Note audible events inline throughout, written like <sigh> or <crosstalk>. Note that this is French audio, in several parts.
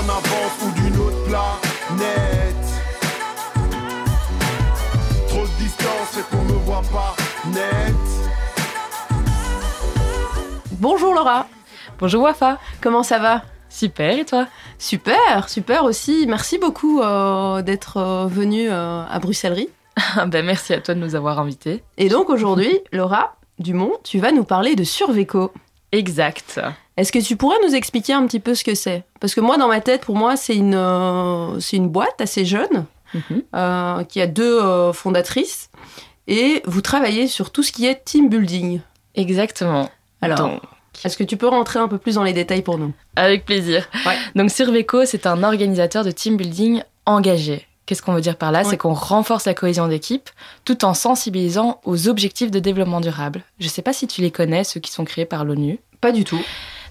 en avance ou d'une autre planète. Trop de distance et qu'on me voit pas net. Bonjour Laura, Bonjour Wafa, comment ça va? Super et toi? Super, super aussi. Merci beaucoup euh, d'être euh, venue euh, à Bruxellerie. ben, Merci à toi de nous avoir invités. Et donc aujourd'hui, Laura Dumont, tu vas nous parler de Surveco. Exact. Est-ce que tu pourrais nous expliquer un petit peu ce que c'est? Parce que moi, dans ma tête, pour moi, c'est une, euh, c'est une boîte assez jeune Mhm. euh, qui a deux euh, fondatrices et vous travaillez sur tout ce qui est team building. Exactement. Alors, Donc, est-ce que tu peux rentrer un peu plus dans les détails pour nous? avec plaisir. Ouais. Donc Surveco, c'est un organisateur de team building engagé. Qu'est-ce qu'on veut dire par là? Ouais. C'est qu'on renforce la cohésion d'équipe tout en sensibilisant aux objectifs de développement durable. Je ne sais pas si tu les connais, ceux qui sont créés par l'ONU. Pas du tout.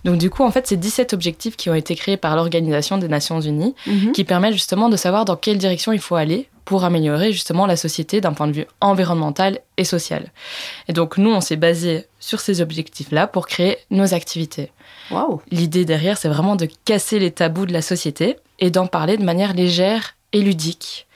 Donc du coup, en fait, c'est 17 objectifs qui ont été créés par l'Organisation des Nations Unies Mhm. qui permettent justement de savoir dans quelle direction il faut aller pour améliorer justement la société d'un point de vue environnemental et social. Et donc nous, on s'est basé sur ces objectifs-là pour créer nos activités. Waouh L'idée derrière, c'est vraiment de casser les tabous de la société et d'en parler de manière légère et ludique.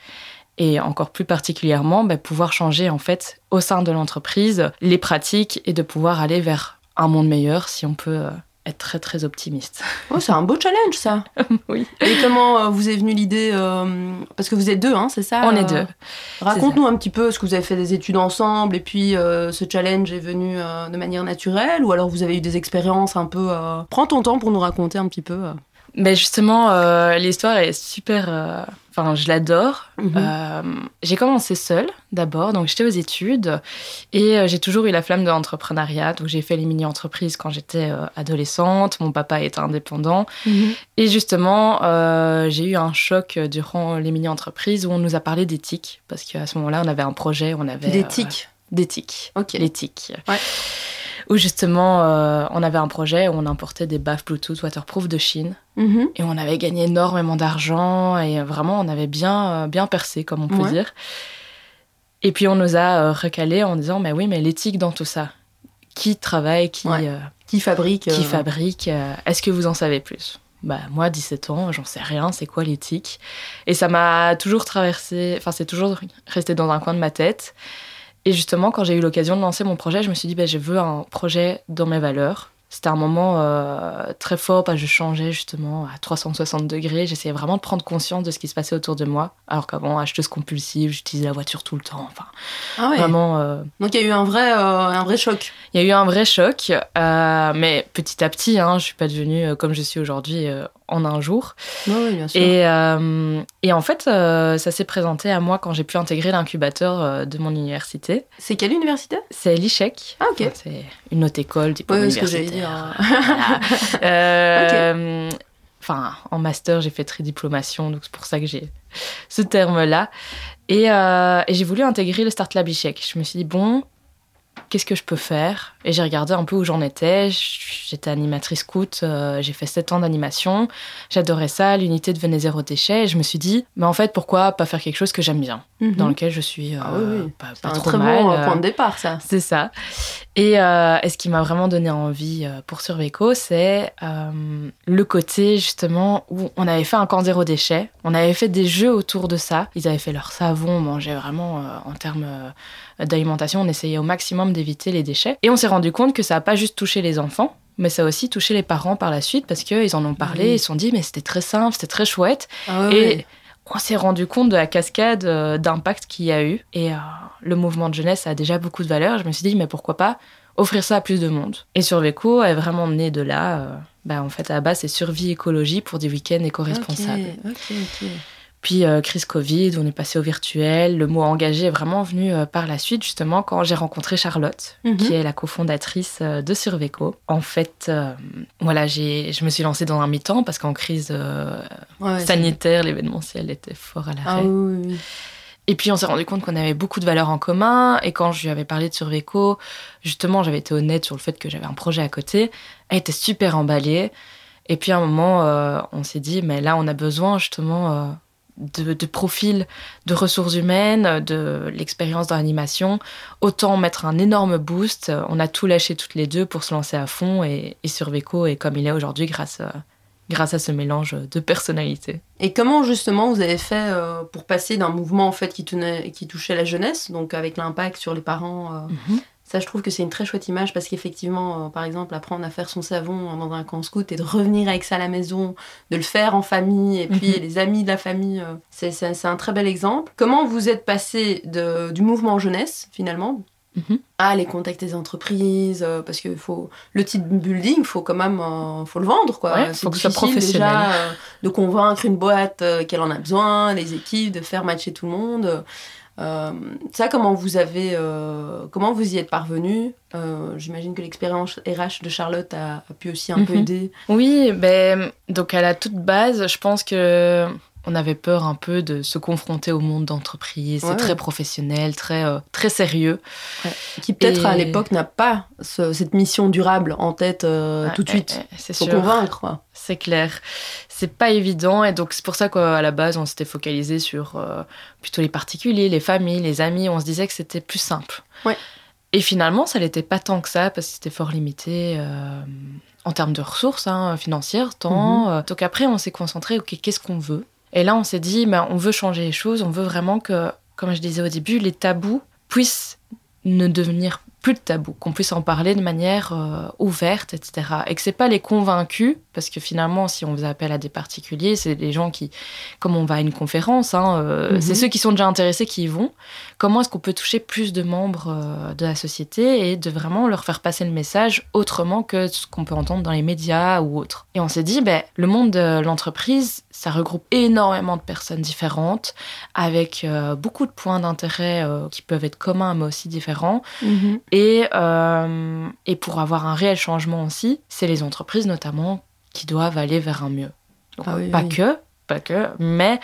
Et encore plus particulièrement, bah, pouvoir changer en fait au sein de l'entreprise les pratiques et de pouvoir aller vers un monde meilleur si on peut euh, être très très optimiste. Oh, c'est un beau challenge ça <laughs> Oui. Et comment euh, vous est venue l'idée euh, Parce que vous êtes deux, hein, c'est ça On euh, est deux. Raconte-nous un petit peu, est-ce que vous avez fait des études ensemble et puis euh, ce challenge est venu euh, de manière naturelle ou alors vous avez eu des expériences un peu... euh, Prends ton temps pour nous raconter un petit peu. Mais justement, euh, l'histoire est super. euh, Enfin, je l'adore. Mhm. Euh, j'ai commencé seule d'abord, donc j'étais aux études et j'ai toujours eu la flamme de l'entrepreneuriat. Donc j'ai fait les mini-entreprises quand j'étais adolescente. Mon papa était indépendant et justement, j'ai eu un choc durant les mini-entreprises où on nous a parlé d'éthique parce qu'à ce moment-là, on avait un projet, on avait tics. d'éthique, Ok. l'éthique. Ouais. Où justement, euh, on avait un projet où on importait des baffes Bluetooth waterproof de Chine. Mhm. Et on avait gagné énormément d'argent et vraiment on avait bien, euh, bien percé, comme on peut Ouais. dire. Et puis on nous a euh, recalé en disant, mais oui, mais l'éthique dans tout ça. Qui travaille, qui, Ouais. euh, Qui fabrique qui euh, fabrique Est-ce que vous en savez plus? Bah, moi, 17 ans, j'en sais rien, c'est quoi l'éthique? Et ça m'a toujours traversé, enfin, c'est toujours resté dans un coin de ma tête. Et justement, quand j'ai eu l'occasion de lancer mon projet, je me suis dit, bah, je veux un projet dans mes valeurs. C'était un moment euh, très fort parce que je changeais justement à 360 degrés. J'essayais vraiment de prendre conscience de ce qui se passait autour de moi. Alors qu'avant, acheteuse compulsive, j'utilisais la voiture tout le temps. Enfin, Ah ouais. vraiment, euh, Donc il y a eu un vrai, euh, un vrai choc. il y a eu un vrai choc. mais petit à petit, hein, je suis pas devenue comme je suis aujourd'hui en un jour. Oui, oui, bien sûr. Et, euh, et en fait, euh, ça s'est présenté à moi quand j'ai pu intégrer l'incubateur euh, de mon université. C'est quelle université? C'est l'ICHEC. Ah ok. C'est une haute école, diplôme Ouais, universitaire. <laughs> Voilà. Euh, Enfin, en master, j'ai fait tridiplomation, donc c'est pour ça que j'ai ce terme-là. Et, euh, et j'ai voulu intégrer le Start Lab ICHEC. Je me suis dit, bon, qu'est-ce que je peux faire? Et j'ai regardé un peu où j'en étais. J'étais animatrice scout, euh, j'ai fait 7 ans d'animation. J'adorais ça, l'unité devenait zéro déchet. Et je me suis dit, mais en fait, pourquoi pas faire quelque chose que j'aime bien, Mhm. dans lequel je suis euh, Ah oui, oui. pas, C'est pas un trop très mal. bon euh, euh, point de départ ça. c'est ça. Et, et ce qui m'a vraiment donné envie pour Surveco, c'est le côté justement où on avait fait un camp zéro déchet, on avait fait des jeux autour de ça, ils avaient fait leur savon, on mangeait vraiment en termes d'alimentation, on essayait au maximum d'éviter les déchets. Et on s'est rendu compte que ça n'a pas juste touché les enfants, mais ça a aussi touché les parents par la suite parce qu'ils en ont parlé, ils se sont dit mais c'était très simple, c'était très chouette. Ah ouais, Et ouais. on s'est rendu compte de la cascade euh, d'impact qu'il y a eu. Et euh, le mouvement de jeunesse a déjà beaucoup de valeur. Je me suis dit, mais pourquoi pas offrir ça à plus de monde? Et Surveco est vraiment né de là. euh, bah, en fait, à la base, c'est survie écologie pour des week-ends éco-responsables. Ok, ok, ok. Puis, euh, crise Covid, on est passé au virtuel. Le mot engagé est vraiment venu euh, par la suite, justement, quand j'ai rencontré Charlotte, Mhm. qui est la cofondatrice euh, de Surveco. En fait, voilà, je me suis lancée dans un mi-temps parce qu'en crise Ouais, sanitaire, l'événementiel était fort à l'arrêt. Ah oui, oui, oui. Et puis on s'est rendu compte qu'on avait beaucoup de valeurs en commun. Et quand je lui avais parlé de Surveco, justement, j'avais été honnête sur le fait que j'avais un projet à côté. Elle était super emballée. Et puis à un moment, on s'est dit, mais là, on a besoin justement de, de profils de ressources humaines, de l'expérience dans l'animation. Autant mettre un énorme boost. On a tout lâché toutes les deux pour se lancer à fond. Et, et Surveco est comme il est aujourd'hui grâce, euh, grâce à ce mélange de personnalités. Et comment justement vous avez fait euh, pour passer d'un mouvement en fait qui, tenait, qui touchait la jeunesse, donc avec l'impact sur les parents euh, Mhm. Ça, je trouve que c'est une très chouette image parce qu'effectivement, euh, par exemple, apprendre à faire son savon dans un camp scout et de revenir avec ça à la maison, de le faire en famille et puis Mhm. les amis de la famille, euh, c'est- un très bel exemple. Comment vous êtes passé de, du mouvement jeunesse finalement Mhm. à les contacter des entreprises euh, parce que faut le team building, faut quand même faut le vendre quoi. Ouais, C'est faut que soit difficile déjà de convaincre une boîte qu'elle en a besoin, les équipes, de faire matcher tout le monde. Euh, ça, comment vous avez, euh, comment vous y êtes parvenu Euh, J'imagine que l'expérience RH de Charlotte a, a pu aussi un peu Mhm. aider. Oui, ben, donc à la toute base, je pense que on avait peur un peu de se confronter au monde d'entreprise. Ouais. C'est très professionnel, très, euh, très sérieux. Qui peut-être Et- à l'époque n'a pas ce- cette mission durable en tête euh, tout de suite. C'est Faut sûr. convaincre. C'est clair. C'est pas évident et donc c'est pour ça qu'à la base on s'était focalisé sur euh, plutôt les particuliers, les familles, les amis. On se disait que c'était plus simple. Ouais. Et finalement, ça n'était pas tant que ça parce que c'était fort limité en termes de ressources hein, financières, temps. Euh, Donc après, on s'est concentré. Ok, qu'est-ce qu'on veut? Et là, on s'est dit, ben, on veut changer les choses. On veut vraiment que, comme je disais au début, les tabous puissent ne devenir plus de tabous, qu'on puisse en parler de manière euh, ouverte, etc. Et que c'est pas les convaincus, parce que finalement, si on faisait appel à des particuliers, c'est des gens qui, comme on va à une conférence, hein, euh, Mhm. c'est ceux qui sont déjà intéressés qui y vont. Comment est-ce qu'on peut toucher plus de membres euh, de la société et de vraiment leur faire passer le message autrement que ce qu'on peut entendre dans les médias ou autres? Et on s'est dit, ben, le monde de l'entreprise, ça regroupe énormément de personnes différentes, avec euh, beaucoup de points d'intérêt qui peuvent être communs mais aussi différents. Et, euh, et pour avoir un réel changement aussi, c'est les entreprises notamment qui doivent aller vers un mieux. Donc, Ah oui, pas oui. que, pas que, mais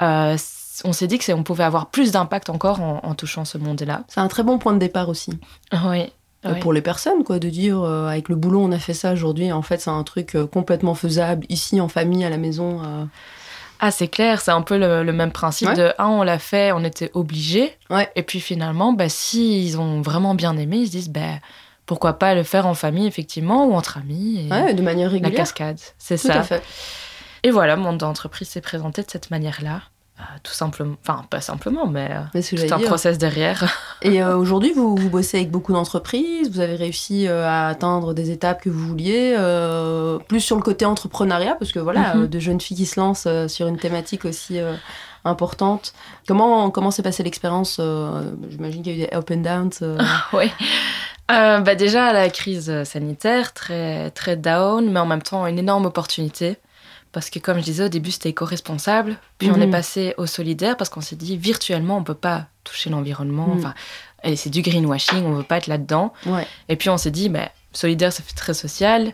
euh, on s'est dit que on pouvait avoir plus d'impact encore en, en touchant ce monde-là. C'est un très bon point de départ aussi. Oui. Euh, Pour les personnes, quoi, de dire euh, avec le boulot on a fait ça aujourd'hui, en fait c'est un truc complètement faisable ici en famille à la maison. Ah, c'est clair, c'est un peu le, le même principe Ouais. de ah, on l'a fait, on était obligés. Ouais. Et puis finalement, bah, si ils ont vraiment bien aimé, ils se disent bah, pourquoi pas le faire en famille, effectivement, ou entre amis. Et Ouais, de manière la régulière. cascade, c'est Tout ça. à fait. Et voilà, mon d'entreprise s'est présenté de cette manière-là. Euh, tout simplement, enfin, pas simplement, mais euh, Mais tout un dire. process derrière. <laughs> Et euh, aujourd'hui, vous, vous bossez avec beaucoup d'entreprises, vous avez réussi euh, à atteindre des étapes que vous vouliez, euh, plus sur le côté entrepreneuriat, parce que voilà, Mhm. euh, de jeunes filles qui se lancent euh, sur une thématique aussi euh, importante. Comment comment s'est passée l'expérience euh, J'imagine qu'il y a eu des up and downs. euh. oui. Euh, bah déjà, la crise sanitaire, très, très down, mais en même temps, une énorme opportunité. Parce que, comme je disais au début, c'était éco-responsable. Puis on Mhm. est passé au solidaire parce qu'on s'est dit, virtuellement, on peut pas toucher l'environnement. Mhm. Enfin, c'est du greenwashing, on veut pas être là-dedans. Ouais. Et puis on s'est dit, bah, solidaire, ça fait très social.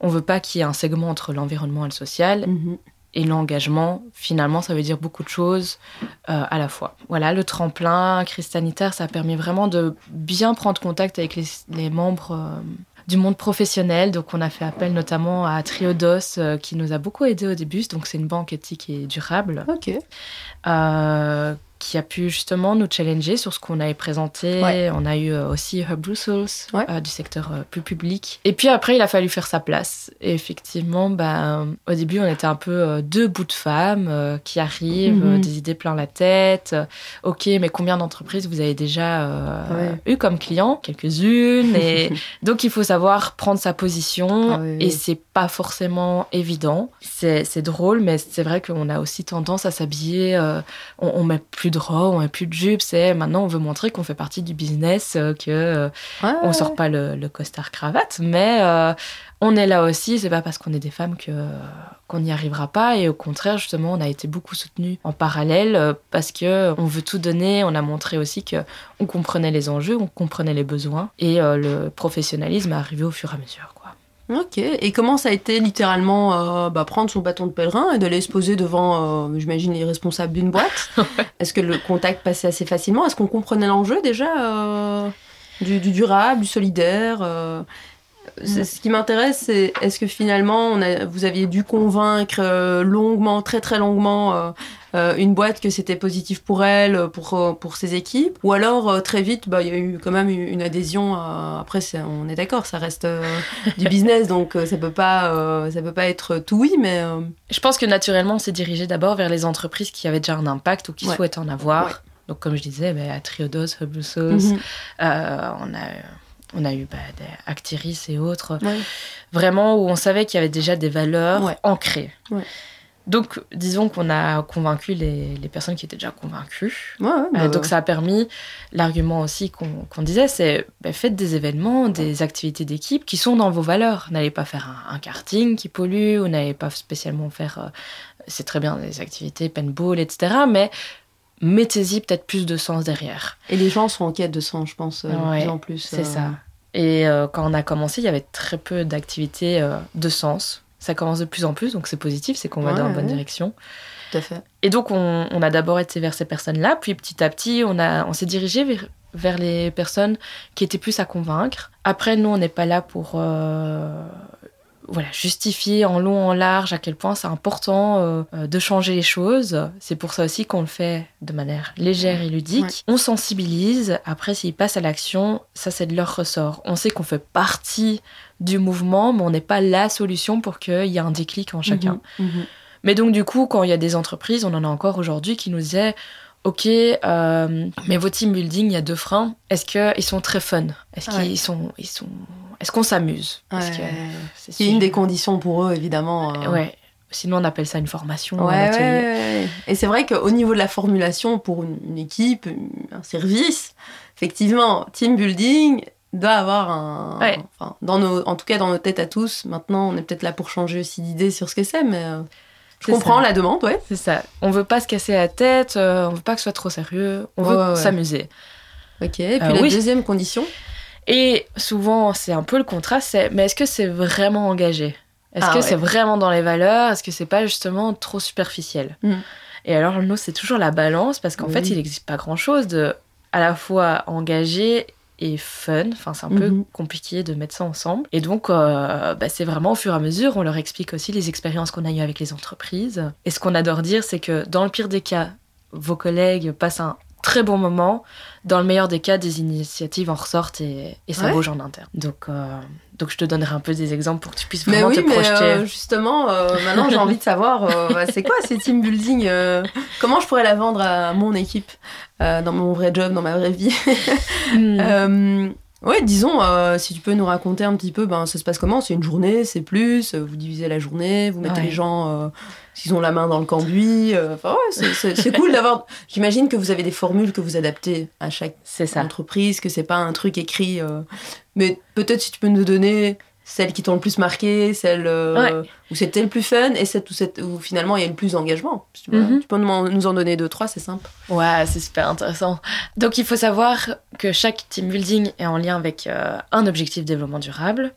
On veut pas qu'il y ait un segment entre l'environnement et le social. Mhm. Et l'engagement, finalement, ça veut dire beaucoup de choses euh, à la fois. Voilà, le tremplin, crise sanitaire, ça a permis vraiment de bien prendre contact avec les, les membres euh, du monde professionnel. Donc, on a fait appel notamment à Triodos, euh, qui nous a beaucoup aidé au début. Donc, c'est une banque éthique et durable, Ok. Qui a pu justement nous challenger sur ce qu'on avait présenté. Ouais. On a eu euh, aussi Hub Brussels, Ouais. euh, du secteur euh, plus public. Et puis après, il a fallu faire sa place. Et effectivement, ben, au début, on était un peu deux bouts de femmes euh, qui arrivent, Mhm. des idées plein la tête. Ok, mais combien d'entreprises vous avez déjà euh, eu comme clients? Quelques-unes. Et <laughs> donc, il faut savoir prendre sa position. Ah oui, oui. Et c'est pas forcément évident. C'est drôle, mais c'est vrai qu'on a aussi tendance à s'habiller. on, on met plus de robe, on met plus de jupe. C'est maintenant, on veut montrer qu'on fait partie du business, euh, que euh, Ouais, on sort pas le, le costard cravate, mais euh, on est là aussi. C'est pas parce qu'on est des femmes que qu'on n'y arrivera pas. Et au contraire, justement, on a été beaucoup soutenus en parallèle parce que on veut tout donner. On a montré aussi que on comprenait les enjeux, on comprenait les besoins, et le professionnalisme est arrivé au fur et à mesure. Quoi. Ok. Et comment ça a été littéralement euh, bah, prendre son bâton de pèlerin et d'aller se poser devant, euh, j'imagine, les responsables d'une boîte? <laughs> Est-ce que le contact passait assez facilement? Est-ce qu'on comprenait l'enjeu déjà euh, du, du durable, du solidaire c'est- ce qui m'intéresse, c'est est-ce que finalement, on a, vous aviez dû convaincre euh, longuement, très très longuement, euh, euh, une boîte que c'était positif pour elle, pour, pour ses équipes? Ou alors, très vite, bah, il y a eu quand même une adhésion. à- Après, c'est- on est d'accord, ça reste du business, donc ça peut pas, ça peut pas être tout oui, mais Je pense que naturellement, on s'est dirigé d'abord vers les entreprises qui avaient déjà un impact ou qui Ouais. souhaitent en avoir. Ouais. Donc, comme je disais, bah, à Triodos, Hubble Sauce, mhm. euh, on a, on a eu bah, des Actiris et autres. Ouais. Vraiment où on savait qu'il y avait déjà des valeurs Ouais. ancrées. Ouais. Donc, disons qu'on a convaincu les, les personnes qui étaient déjà convaincues. Euh, bah, donc ça a permis, l'argument aussi qu'on disait, c'est bah, faites des événements, des activités d'équipe qui sont dans vos valeurs. N'allez pas faire un, un karting qui pollue, ou n'allez pas spécialement faire, euh, c'est très bien, des activités paintball, etc. Mais mettez-y peut-être plus de sens derrière. Et les gens sont en quête de sens, je pense, euh, de Ouais, plus en plus. C'est euh, ça. Et euh, quand on a commencé, il y avait très peu d'activités de sens. Ça commence de plus en plus, donc c'est positif, c'est qu'on va Ouais, dans la bonne ouais. direction. Tout à fait. Et donc, on, on a d'abord été vers ces personnes-là, puis petit à petit, on, a, on s'est dirigé vers, vers les personnes qui étaient plus à convaincre. Après, nous, on n'est pas là pour euh, voilà, justifier en long, en large à quel point c'est important euh, euh, de changer les choses. C'est pour ça aussi qu'on le fait de manière légère et ludique. Ouais. On sensibilise. Après, s'ils passent à l'action, ça, c'est de leur ressort. On sait qu'on fait partie du mouvement, mais on n'est pas la solution pour qu'il y ait un déclic en chacun. Mhm, mhm. Mais donc, du coup, quand il y a des entreprises, on en a encore aujourd'hui qui nous disaient Ok, euh, mais vos team building, il y a deux freins. Est-ce qu'ils sont très fun? Est-ce Ouais. qu'ils sont, ils sont... Est-ce qu'on s'amuse Parce Ouais. que c'est une des conditions pour eux, évidemment. euh. Ouais. Sinon, on appelle ça une formation, Ouais, un ouais. Et c'est vrai qu'au niveau de la formulation pour une, équipe, un service, effectivement, team building doit avoir un. Ouais. Enfin, dans nos, en tout cas, dans nos têtes à tous, maintenant, on est peut-être là pour changer aussi d'idée sur ce que c'est, mais euh, je comprends ça. la demande, ouais. C'est ça. On veut pas se casser la tête, euh, on veut pas que ce soit trop sérieux, on veut Ouais, ouais, ouais. s'amuser. Ok. Et puis Euh, la oui. deuxième condition. Et souvent, c'est un peu le contraste, c'est mais est-ce que c'est vraiment engagé? Est-ce Ah que ouais. c'est vraiment dans les valeurs? Est-ce que c'est pas justement trop superficiel? Mm. Et alors, nous, c'est toujours la balance parce qu'en Oui. fait, il n'existe pas grand-chose de à la fois engagé et fun. Enfin, c'est un peu Mhm. compliqué de mettre ça ensemble. Et donc, euh, bah, c'est vraiment au fur et à mesure, on leur explique aussi les expériences qu'on a eues avec les entreprises. Et ce qu'on adore dire, c'est que dans le pire des cas, vos collègues passent un très bon moment. Dans le meilleur des cas, des initiatives en ressortent et, et ça Ouais. bouge en interne. Donc, euh, donc, je te donnerai un peu des exemples pour que tu puisses Mais vraiment oui, te mais projeter. euh, justement, euh, maintenant j'ai envie de savoir, <laughs> bah, c'est quoi ces team building Comment je pourrais la vendre à mon équipe dans mon vrai job, dans ma vraie vie? Hmm. <laughs> Ouais, disons, euh, si tu peux nous raconter un petit peu, ben, ça se passe comment? C'est une journée, c'est plus euh, Vous divisez la journée, vous mettez Ouais. les gens, euh, s'ils ont la main dans le cambouis. euh, Enfin, ouais, c'est- <laughs> cool d'avoir. J'imagine que vous avez des formules que vous adaptez à chaque ça. entreprise, que c'est pas un truc écrit. Mais peut-être si tu peux nous donner celles qui t'ont le plus marqué, celles euh, où c'était le plus fun et celles où, finalement il y a le plus d'engagement. Tu. Mhm. Tu peux nous en- donner deux, trois, c'est simple. Ouais, c'est super intéressant. Donc, il faut savoir que chaque team building est en lien avec euh, un objectif de développement durable.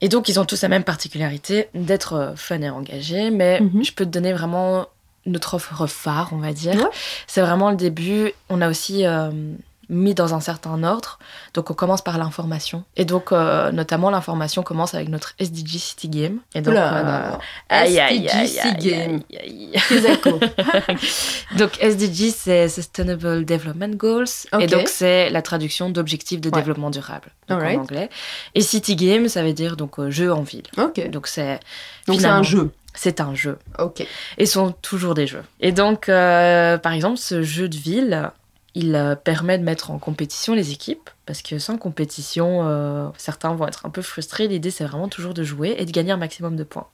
Et donc, ils ont tous la même particularité d'être euh, fun et engagés. Mais Mhm. je peux te donner vraiment notre offre phare, on va dire. Ouais. C'est vraiment le début. On a aussi euh, mis dans un certain ordre. Donc, on commence par l'information. Et donc, euh, notamment, l'information commence avec notre SDG City Game. Et donc, Oula, euh, d'accord. aïe, aïe, SDG aïe, City aïe, Game. aïe, aïe. <laughs> Kesako. <laughs> Donc SDG, c'est Sustainable Development Goals. Ok. Et donc c'est la traduction d'objectifs de Ouais. développement durable donc en anglais. Et City Game, ça veut dire donc euh, jeu en ville. ok. Donc c'est Donc c'est un jeu. C'est un jeu. Ok. Et sont toujours des jeux. Et donc euh, par exemple ce jeu de ville, il euh, permet de mettre en compétition les équipes parce que sans compétition, euh, certains vont être un peu frustrés. L'idée c'est vraiment toujours de jouer et de gagner un maximum de points.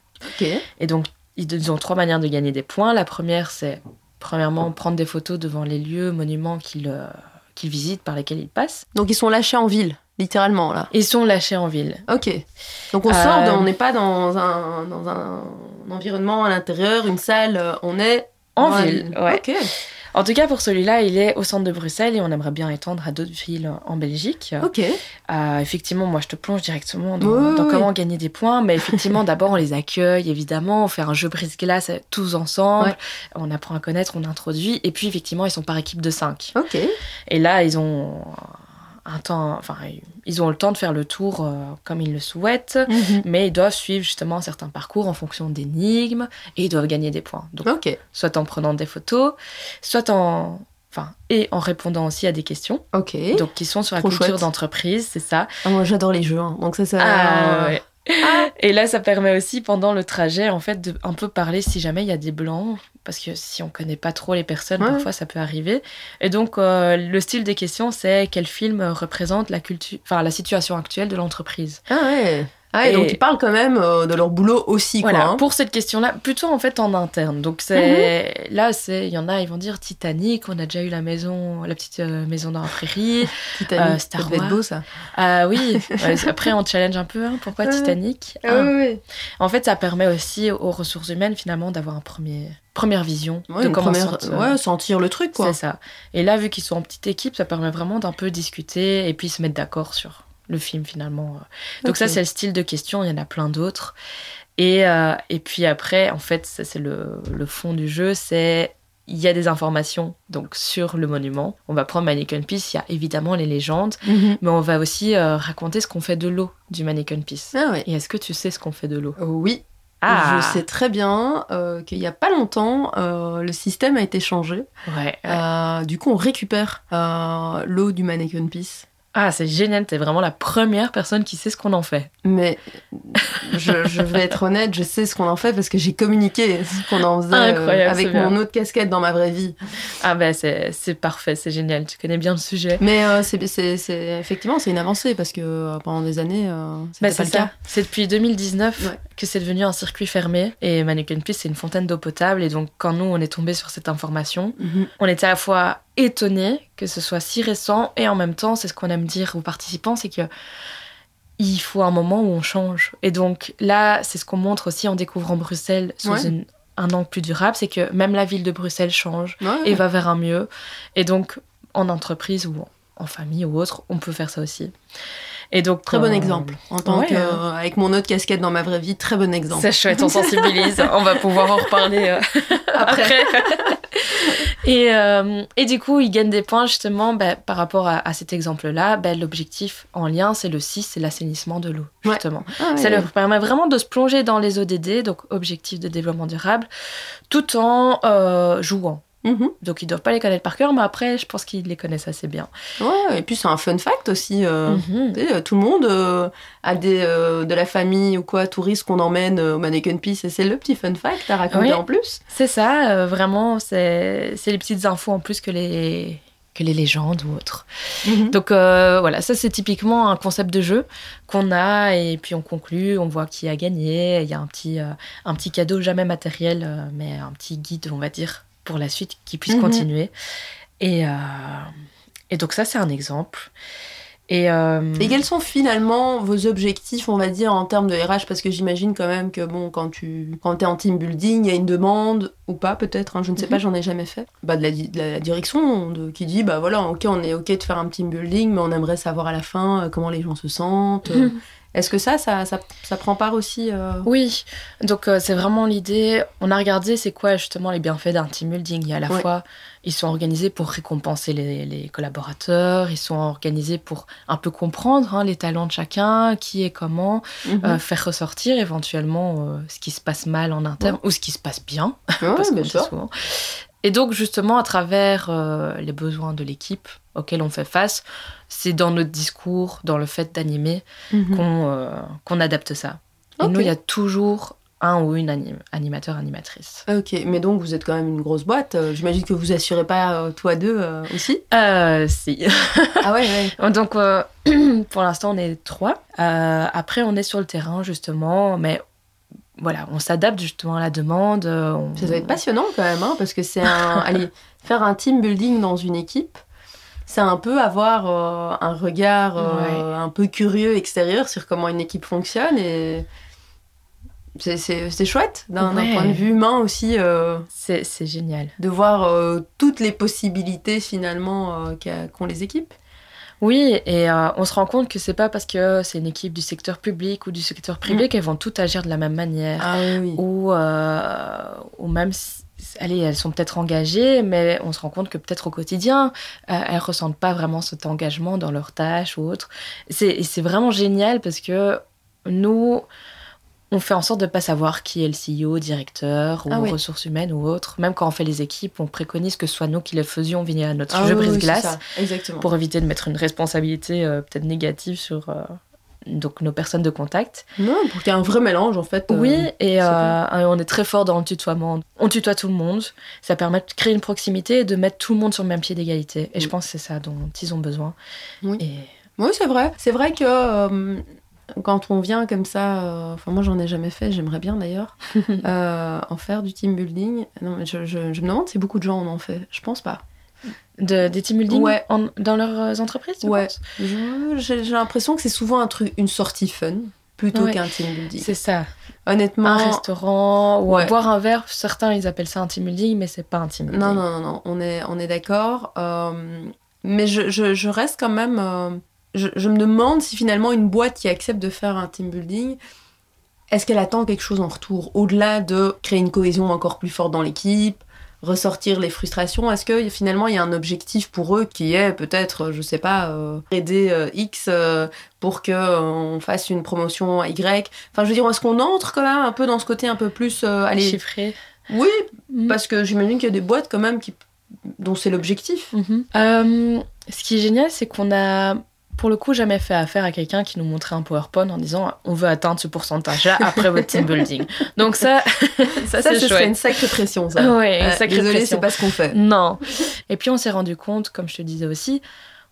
Et donc, ils ont trois manières de gagner des points. La première, c'est premièrement prendre des photos devant les lieux, monuments qu'ils euh, qu'ils visitent, par lesquels ils passent. Donc ils sont lâchés en ville, littéralement là. Ils sont lâchés en ville. Ok. Donc on Euh, sort, de- on n'est pas dans un, dans un environnement à l'intérieur, une salle, on est En ville, ouais. Ok. En tout cas, pour celui-là, il est au centre de Bruxelles et on aimerait bien étendre à d'autres villes en Belgique. Ok. Euh, effectivement, moi, je te plonge directement dans, oui. comment gagner des points. Mais effectivement, <laughs> d'abord, on les accueille, évidemment. On fait un jeu brise-glace tous ensemble. Ouais. On apprend à connaître, on introduit. Et puis, effectivement, ils sont par équipe de 5. Ok. Et là, ils ont un temps, enfin, ils ont le temps de faire le tour euh, comme ils le souhaitent, Mhm. mais ils doivent suivre justement certains parcours en fonction d'énigmes et ils doivent gagner des points. Donc, soit en prenant des photos, soit en, enfin, et en répondant aussi à des questions, ok. donc qui sont sur la Trop culture d'entreprise, c'est ça. Ah, moi j'adore les jeux, hein. donc ça, ça. Ah, ouais. Et là, ça permet aussi pendant le trajet, en fait, de un peu parler si jamais il y a des blancs, parce que si on connaît pas trop les personnes, Ouais. parfois ça peut arriver. Et donc, euh, le style des questions, c'est quel film représente la culture, enfin la situation actuelle de l'entreprise. Ah ouais. Ah, et donc ils parlent quand même euh, de leur boulot aussi, Voilà, quoi. hein. pour cette question-là, plutôt en fait en interne. Donc c'est là, c'est il y en a, ils vont dire Titanic, on a déjà eu la maison, la petite euh, maison dans la prairie. <laughs> Titanic, euh, Star ça devait être Wars. beau ça. Ah oui, ouais, après on challenge un peu. hein, pourquoi. <laughs> Titanic Ah, oui, oui. En fait, ça permet aussi aux ressources humaines finalement d'avoir un premier première vision Ouais, de comment première- sentir- ouais, sentir le truc, quoi. C'est ça. Et là, vu qu'ils sont en petite équipe, ça permet vraiment d'un peu discuter et puis se mettre d'accord sur le film finalement. Donc ça, c'est le style de question. Il y en a plein d'autres. Et, euh, et puis après, en fait, ça, c'est le, le fond du jeu, c'est il y a des informations donc sur le monument. On va prendre Mannequin Peace, il y a évidemment les légendes, Mhm. mais on va aussi euh, raconter ce qu'on fait de l'eau du Mannequin Peace. Ah ouais. Et est-ce que tu sais ce qu'on fait de l'eau? Oui, Ah je sais très bien euh, qu'il n'y a pas longtemps, euh, le système a été changé. Ouais. ouais. Euh, du coup, on récupère l'eau du mannequin piece. Ah, c'est génial, t'es vraiment la première personne qui sait ce qu'on en fait. Mais je, je vais être honnête, je sais ce qu'on en fait parce que j'ai communiqué ce qu'on en faisait euh, avec c'est bien. mon autre casquette dans ma vraie vie. Ah ben c'est c'est parfait, c'est génial, tu connais bien le sujet. Mais euh, c'est, c'est, c'est- effectivement, c'est une avancée parce que euh, pendant des années, c'était Bah, pas c'est le ça. cas. C'est depuis 2019 Ouais. que c'est devenu un circuit fermé et Mannequin Peace c'est une fontaine d'eau potable et donc quand nous on est tombé sur cette information, Mhm. on était à la fois étonnés que ce soit si récent et en même temps c'est ce qu'on aime dire aux participants c'est que il faut un moment où on change et donc là c'est ce qu'on montre aussi en découvrant Bruxelles sous Ouais. une- un angle plus durable c'est que même la ville de Bruxelles change Ouais. et va vers un mieux. Et donc, en entreprise ou en famille ou autre, on peut faire ça aussi. Et donc, Très bon euh, exemple. En tant ouais, que, euh, avec mon autre casquette dans ma vraie vie, très bon exemple. C'est chouette, on sensibilise. <laughs> on va pouvoir en reparler euh, après. <laughs> et, euh, et du coup, ils gagnent des points justement ben, par rapport à, à cet exemple-là. Ben, L'objectif en lien, c'est le 6, c'est l'assainissement de l'eau, Ouais. justement. Ah ouais. Ça leur permet vraiment de se plonger dans les ODD, donc objectifs de développement durable, tout en euh, jouant. Mhm. Donc ils doivent pas les connaître par cœur, mais après, je pense qu'ils les connaissent assez bien. Ouais, et puis c'est un fun fact aussi. euh, Mhm. sais, euh, tout le monde euh, a des, euh, de la famille ou quoi, touristes qu'on emmène au Mannequin Peace. Et c'est le petit fun fact à raconter Oui. en plus. C'est ça, vraiment, c'est c'est les petites infos en plus que les, que les légendes ou autres. Mhm. Donc euh, voilà, ça c'est typiquement un concept de jeu qu'on a et puis on conclut, on voit qui a gagné, il y a un petit, euh, un petit cadeau jamais matériel, mais un petit guide, on va dire, pour la suite qui puisse Mhm. continuer. Et, euh, et donc ça c'est un exemple. Et, euh, Et quels sont finalement vos objectifs, on va dire, en termes de RH Parce que j'imagine quand même que, bon, quand tu quand es en team building, il y a une demande, ou pas peut-être, hein, je ne sais Mhm. pas, j'en ai jamais fait, bah, de, la, di- de la direction de- qui dit, bah voilà, ok, on est ok de faire un team building, mais on aimerait savoir à la fin euh, comment les gens se sentent. euh. Mhm. <laughs> Est-ce que ça, ça, ça, ça prend part aussi euh, Oui, donc euh, c'est vraiment l'idée. On a regardé c'est quoi justement les bienfaits d'un team building. Il y a à la Ouais. fois, ils sont organisés pour récompenser les, les collaborateurs, ils sont organisés pour un peu comprendre hein, les talents de chacun, qui est comment, Mhm. euh, faire ressortir éventuellement ce qui se passe mal en interne ou ce qui se passe bien, Ouais, <laughs> parce bien sûr. souvent. Et donc justement à travers euh, les besoins de l'équipe auxquels on fait face, c'est dans notre discours, dans le fait d'animer, Mhm. qu'on euh, qu'on adapte ça. Et nous, il y a toujours un ou une anim- animateur, animatrice. Ok, mais donc vous êtes quand même une grosse boîte. euh, J'imagine que vous assurez pas euh, toi deux euh, aussi? Euh, si. ah ouais, ouais. <laughs> Donc, <clears throat> pour l'instant, on est trois. Après, on est sur le terrain, justement, mais voilà, on s'adapte justement à la demande. euh, on- Ça doit être passionnant quand même, hein, parce que c'est un. <laughs> allez, faire un team building dans une équipe, c'est un peu avoir euh, un regard euh, un peu curieux extérieur sur comment une équipe fonctionne et. C'est- chouette d'un Ouais. point de vue humain aussi euh, C'est génial. de voir toutes les possibilités finalement qu'ont les équipes. Oui, et euh, on se rend compte que c'est pas parce que c'est une équipe du secteur public ou du secteur privé Mm. qu'elles vont toutes agir de la même manière. Ah oui, oui. ou, euh, ou même si- allez, elles sont peut-être engagées, mais on se rend compte que peut-être au quotidien, euh, elles ressentent pas vraiment cet engagement dans leurs tâches ou autre. C'est vraiment génial parce que nous, on fait en sorte de ne pas savoir qui est le CEO, directeur ou Ah oui. ressources humaines ou autre. Même quand on fait les équipes, on préconise que ce soit nous qui le faisions via notre Ah jeu oui, brise-glace pour éviter de mettre une responsabilité euh, peut-être négative sur euh, donc nos personnes de contact. Non, pour qu'il y ait un vrai mélange en fait. euh, Oui, et euh, on est très fort dans le tutoiement. On tutoie tout le monde. Ça permet de créer une proximité et de mettre tout le monde sur le même pied d'égalité. Et je pense que c'est ça dont ils ont besoin. Oui. Et Oui, c'est vrai. C'est vrai que euh, quand on vient comme ça, euh, enfin moi j'en ai jamais fait, j'aimerais bien d'ailleurs, <laughs> euh, en faire du team building. Non, mais je, je- je me demande si beaucoup de gens en ont fait. Je pense pas. de, des team building Ouais. en- dans leurs entreprises, tu Ouais. J'ai j'ai l'impression que c'est souvent un truc, une sortie fun plutôt Ouais. qu'un team building. C'est ça. Honnêtement. Un restaurant ou Ouais. boire un verre, certains ils appellent ça un team building, mais c'est pas un team building. Non, non, non, non, on est, on est d'accord. Euh, mais je, je, je reste quand même. Euh, je, je me demande si finalement une boîte qui accepte de faire un team building, est-ce qu'elle attend quelque chose en retour Au-delà de créer une cohésion encore plus forte dans l'équipe, ressortir les frustrations, est-ce que finalement il y a un objectif pour eux qui est peut-être, je sais pas, euh, aider euh, X euh, pour que euh, on fasse une promotion à Y? Enfin, je veux dire, est-ce qu'on entre quand même un peu dans ce côté un peu plus. euh, allez, Chiffré. oui, Mhm. parce que j'imagine qu'il y a des boîtes quand même qui, dont c'est l'objectif. Mhm. Euh, ce qui est génial, c'est qu'on a, pour le coup, jamais fait affaire à quelqu'un qui nous montrait un PowerPoint en disant on veut atteindre ce pourcentage-là après votre team building. Donc ça, <laughs> ça, Ça, c'est ce une sacrée pression, ça. Ouais, une sacrée c'est pas ce qu'on fait. Non. Et puis on s'est rendu compte, comme je te disais aussi,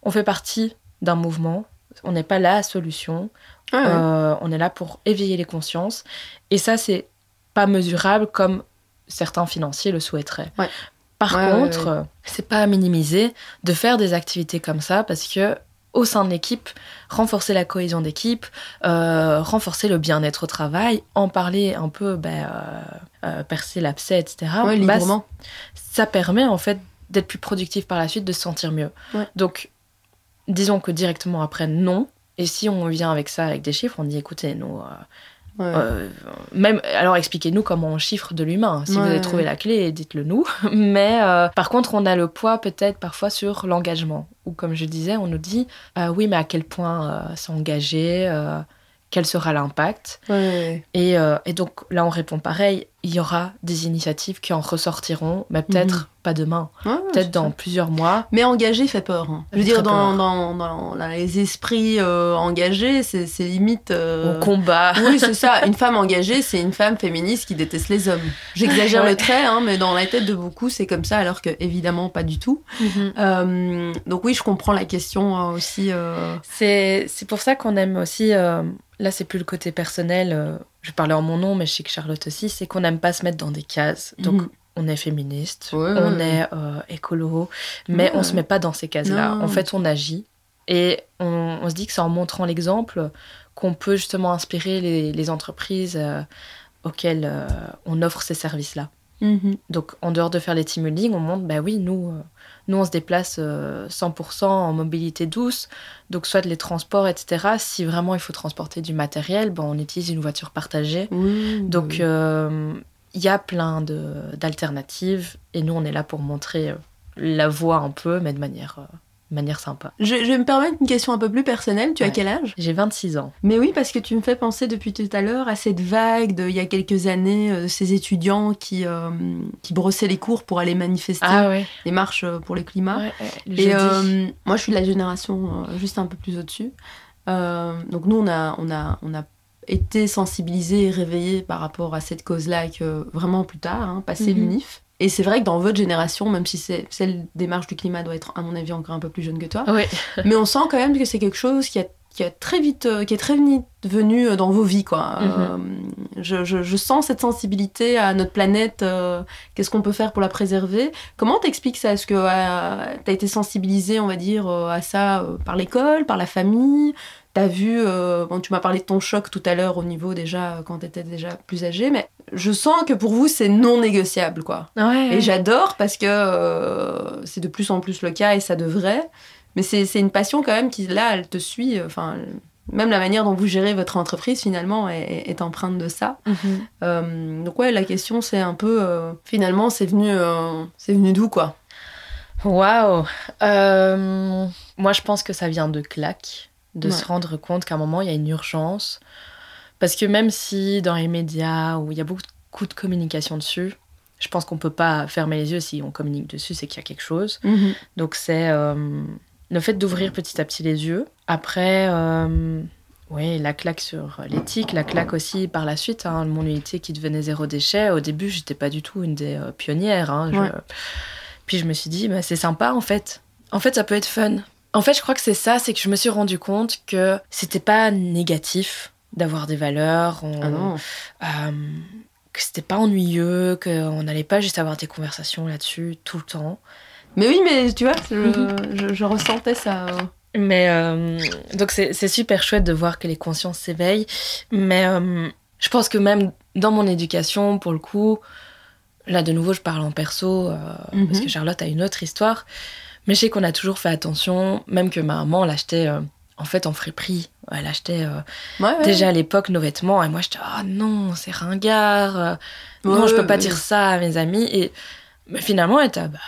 on fait partie d'un mouvement. On n'est pas la solution. Ah ouais. Euh, on est là pour éveiller les consciences. Et ça, c'est pas mesurable comme certains financiers le souhaiteraient. Ouais. Par Ouais, contre, c'est pas à minimiser de faire des activités comme ça parce que au sein de l'équipe, renforcer la cohésion d'équipe, euh, renforcer le bien-être au travail, en parler un peu, ben, euh, euh, percer l'abcès, etc. Ouais, bah, ça permet en fait d'être plus productif par la suite, de se sentir mieux. Ouais. Donc, disons que directement après, non. Et si on vient avec ça, avec des chiffres, on dit écoutez, nous, euh, Ouais. euh, même, alors expliquez-nous comment on chiffre de l'humain. Si vous avez trouvé la clé, dites-le nous. <laughs> Mais euh, par contre, on a le poids peut-être parfois sur l'engagement. Ou comme je disais, on nous dit euh, oui, mais à quel point s'engager Quel sera l'impact? Ouais. et, euh, et donc là, on répond pareil. Il y aura des initiatives qui en ressortiront, mais peut-être pas demain, Ouais, peut-être dans ça. plusieurs mois. Mais engagé fait peur. hein. Je veux dire, dans, dans, dans, dans les esprits euh, engagés, c'est limite. euh, Au combat. <laughs> Oui, c'est ça. <laughs> Une femme engagée, c'est une femme féministe qui déteste les hommes. J'exagère Ouais. le trait, hein, mais dans la tête de beaucoup, c'est comme ça, alors que évidemment pas du tout. Mhm. Euh, donc oui, je comprends la question euh, aussi. euh, C'est pour ça qu'on aime aussi. là, c'est plus le côté personnel. Je parlais en mon nom, mais je sais que Charlotte aussi. C'est qu'on n'aime pas se mettre dans des cases. Donc, Mhm. on est féministe, Ouais, on ouais. est euh, écolo, mais Ouais. on se met pas dans ces cases-là. En fait, on agit. Et on, on se dit que c'est en montrant l'exemple qu'on peut justement inspirer les, les entreprises euh, auxquelles euh, on offre ces services-là. mhm. Donc, en dehors de faire les team building, on montre, bah oui, nous, euh, nous on se déplace euh, 100% en mobilité douce, donc soit les transports, etc. Si vraiment il faut transporter du matériel, ben, on utilise une voiture partagée. Donc, euh, il y a plein d'alternatives, et nous, on est là pour montrer euh, la voie un peu, mais de manière, euh, de manière sympa. je, je vais me permettre une question un peu plus personnelle. Tu as quel âge? J'ai 26 ans. Mais oui, parce que tu me fais penser depuis tout à l'heure à cette vague de, il y a quelques années, euh, ces étudiants qui, euh, qui brossaient les cours pour aller manifester ouais. les marches euh, pour le climat. ouais, ouais, le Et euh, moi, je suis de la génération juste un peu plus au-dessus. Donc nous, on a, on a, on a été sensibilisés et réveillés par rapport à cette cause-là que vraiment plus tard, hein, passé Mhm. l'UNIF. Et c'est vrai que dans votre génération, même si celle des marches du climat doit être à mon avis encore un peu plus jeune que toi, <laughs> mais on sent quand même que c'est quelque chose qui a, qui a très vite, euh, qui est très vite venu euh, dans vos vies, quoi. Mhm. Euh, je, je- je sens cette sensibilité à notre planète. euh, Qu'est-ce qu'on peut faire pour la préserver Comment t'expliques ça? Est-ce que euh, t'as été sensibilisé, on va dire, à ça par l'école, par la famille? T'as vu, euh, bon, tu m'as parlé de ton choc tout à l'heure au niveau déjà quand t'étais déjà plus âgé, mais je sens que pour vous c'est non négociable, quoi. Ouais. Et j'adore parce que euh, c'est de plus en plus le cas et ça devrait. Mais c'est une passion quand même qui, là, elle te suit. euh, Enfin, même la manière dont vous gérez votre entreprise finalement est, est empreinte de ça. Mhm. Euh, donc ouais, la question c'est un peu finalement c'est venu c'est venu d'où quoi? Waouh Moi, je pense que ça vient de claque, de Ouais. se rendre compte qu'à un moment, il y a une urgence. Parce que même si dans les médias, où il y a beaucoup de communication dessus, je pense qu'on peut pas fermer les yeux si on communique dessus, c'est qu'il y a quelque chose. Donc c'est euh, le fait d'ouvrir petit à petit les yeux. Après, euh, oui, la claque sur l'éthique, la claque aussi par la suite, hein, mon unité qui devenait zéro déchet. Au début, j'étais pas du tout une des euh, pionnières. hein, je- Ouais. Puis je me suis dit, bah, c'est sympa en fait. En fait, ça peut être fun. En fait, je crois que c'est ça, c'est que je me suis rendu compte que c'était pas négatif d'avoir des valeurs. on- Ah non. euh, que c'était pas ennuyeux, qu'on n'allait pas juste avoir des conversations là-dessus tout le temps. Mais oui, mais tu vois, je, je, je ressentais ça. euh. Mais euh, donc c'est super chouette de voir que les consciences s'éveillent. Mais euh, je pense que même dans mon éducation, pour le coup, là de nouveau je parle en perso euh, Mhm. parce que Charlotte a une autre histoire. Mais je sais qu'on a toujours fait attention, même que ma maman l'achetait euh, en fait en friperie. Elle achetait euh, Ouais, ouais. déjà à l'époque nos vêtements et moi j'étais ah non c'est ringard. euh, non Ouais, je peux pas dire ça à mes amis et mais finalement elle était ah, bah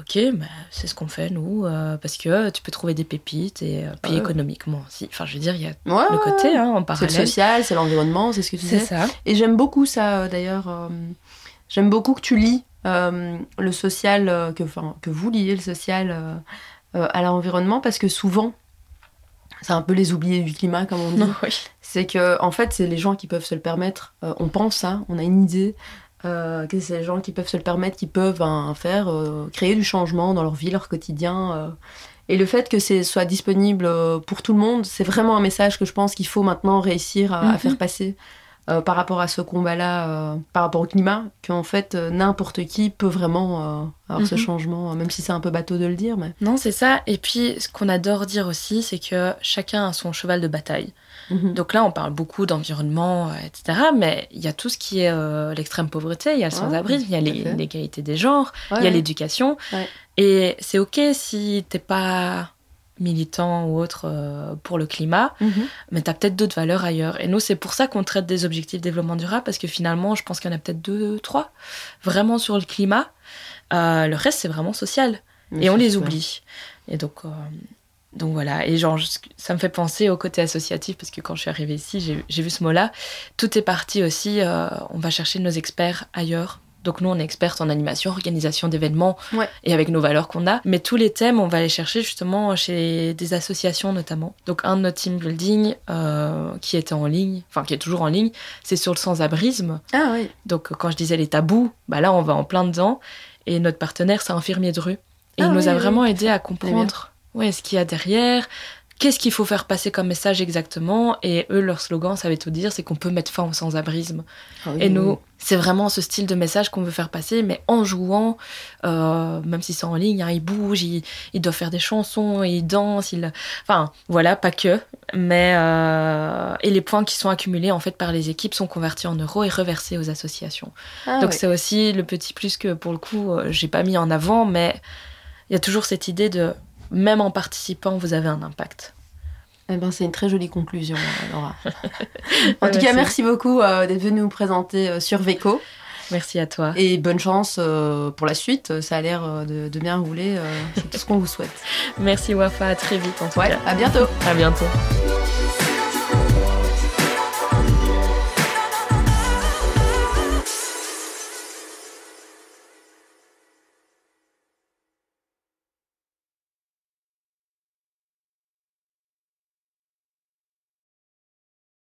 ok bah, c'est ce qu'on fait nous euh, parce que tu peux trouver des pépites et puis économiquement aussi. Enfin je veux dire il y a le côté hein, en C'est le parallèle. social, c'est l'environnement, c'est ce que tu C'est disais. ça. Et j'aime beaucoup ça d'ailleurs. j'aime beaucoup que tu lis le social, euh, que, vous liez le social euh, euh, à l'environnement parce que souvent, c'est un peu les oubliés du climat comme on dit. <laughs> oui. C'est que en fait, c'est les gens qui peuvent se le permettre. Euh, on pense ça, on a une idée. euh, que c'est les gens qui peuvent se le permettre, qui peuvent hein, faire, euh, créer du changement dans leur vie, leur quotidien. euh. Et le fait que c'est soit disponible euh, pour tout le monde, c'est vraiment un message que je pense qu'il faut maintenant réussir à, à Mhm. faire passer euh, par rapport à ce combat-là, euh, par rapport au climat, qu'en fait euh, n'importe qui peut vraiment avoir ce Mhm. changement, même si c'est un peu bateau de le dire. Mais... Non c'est ça et puis ce qu'on adore dire aussi c'est que chacun a son cheval de bataille. Mhm. Donc là, on parle beaucoup d'environnement, etc. Mais il y a tout ce qui est l'extrême pauvreté, il y a le sans-abrisme, il y a l'égalité des genres, Ouais, il y a ouais. l'éducation. Et c'est OK si t'es pas militant ou autre euh, pour le climat, Mhm. mais t'as peut-être d'autres valeurs ailleurs. Et nous, c'est pour ça qu'on traite des objectifs de développement durable, parce que finalement, je pense qu'il y en a peut-être deux, trois, vraiment sur le climat. Euh, le reste, c'est vraiment social Mais et on les oublie. Et donc, euh, donc voilà. Et genre, ça me fait penser au côté associatif parce que quand je suis arrivée ici, j'ai j'ai vu ce mot-là. Tout est parti aussi. euh, on va chercher nos experts ailleurs. Donc nous, on est experts en animation, organisation d'événements Ouais. et avec nos valeurs qu'on a. Mais tous les thèmes, on va les chercher justement chez des associations notamment. Donc un de nos team building euh, qui était en ligne, enfin qui est toujours en ligne, c'est sur le sans-abrisme. Ah oui. Donc quand je disais les tabous, bah là on va en plein dedans. Et notre partenaire, c'est Infirmier de rue. Et Ah il nous a oui, vraiment oui. aidé à comprendre ouais, ce qu'il y a derrière, qu'est-ce qu'il faut faire passer comme message exactement? Et eux, leur slogan, ça veut tout dire, c'est qu'on peut mettre fin au sans-abrisme. Ah oui, Et nous, c'est vraiment ce style de message qu'on veut faire passer, mais en jouant, euh, même si c'est en ligne, hein, ils bougent, ils, ils doivent faire des chansons, ils dansent, ils... enfin voilà, pas que, mais euh, et les points qui sont accumulés en fait par les équipes sont convertis en euros et reversés aux associations. Ah Donc oui. c'est aussi le petit plus que pour le coup, euh, j'ai pas mis en avant, mais il y a toujours cette idée de même en participant, vous avez un impact. Eh ben, c'est une très jolie conclusion, euh, Laura. <laughs> en Ouais, tout cas, merci. merci beaucoup euh, d'être venu nous présenter euh, sur Veco. Merci à toi. Et bonne chance euh, pour la suite. Ça a l'air de, de bien rouler. c'est tout ce qu'on vous souhaite. <laughs> Merci Wafa, à très vite en tout Ouais, cas. à bientôt. À bientôt.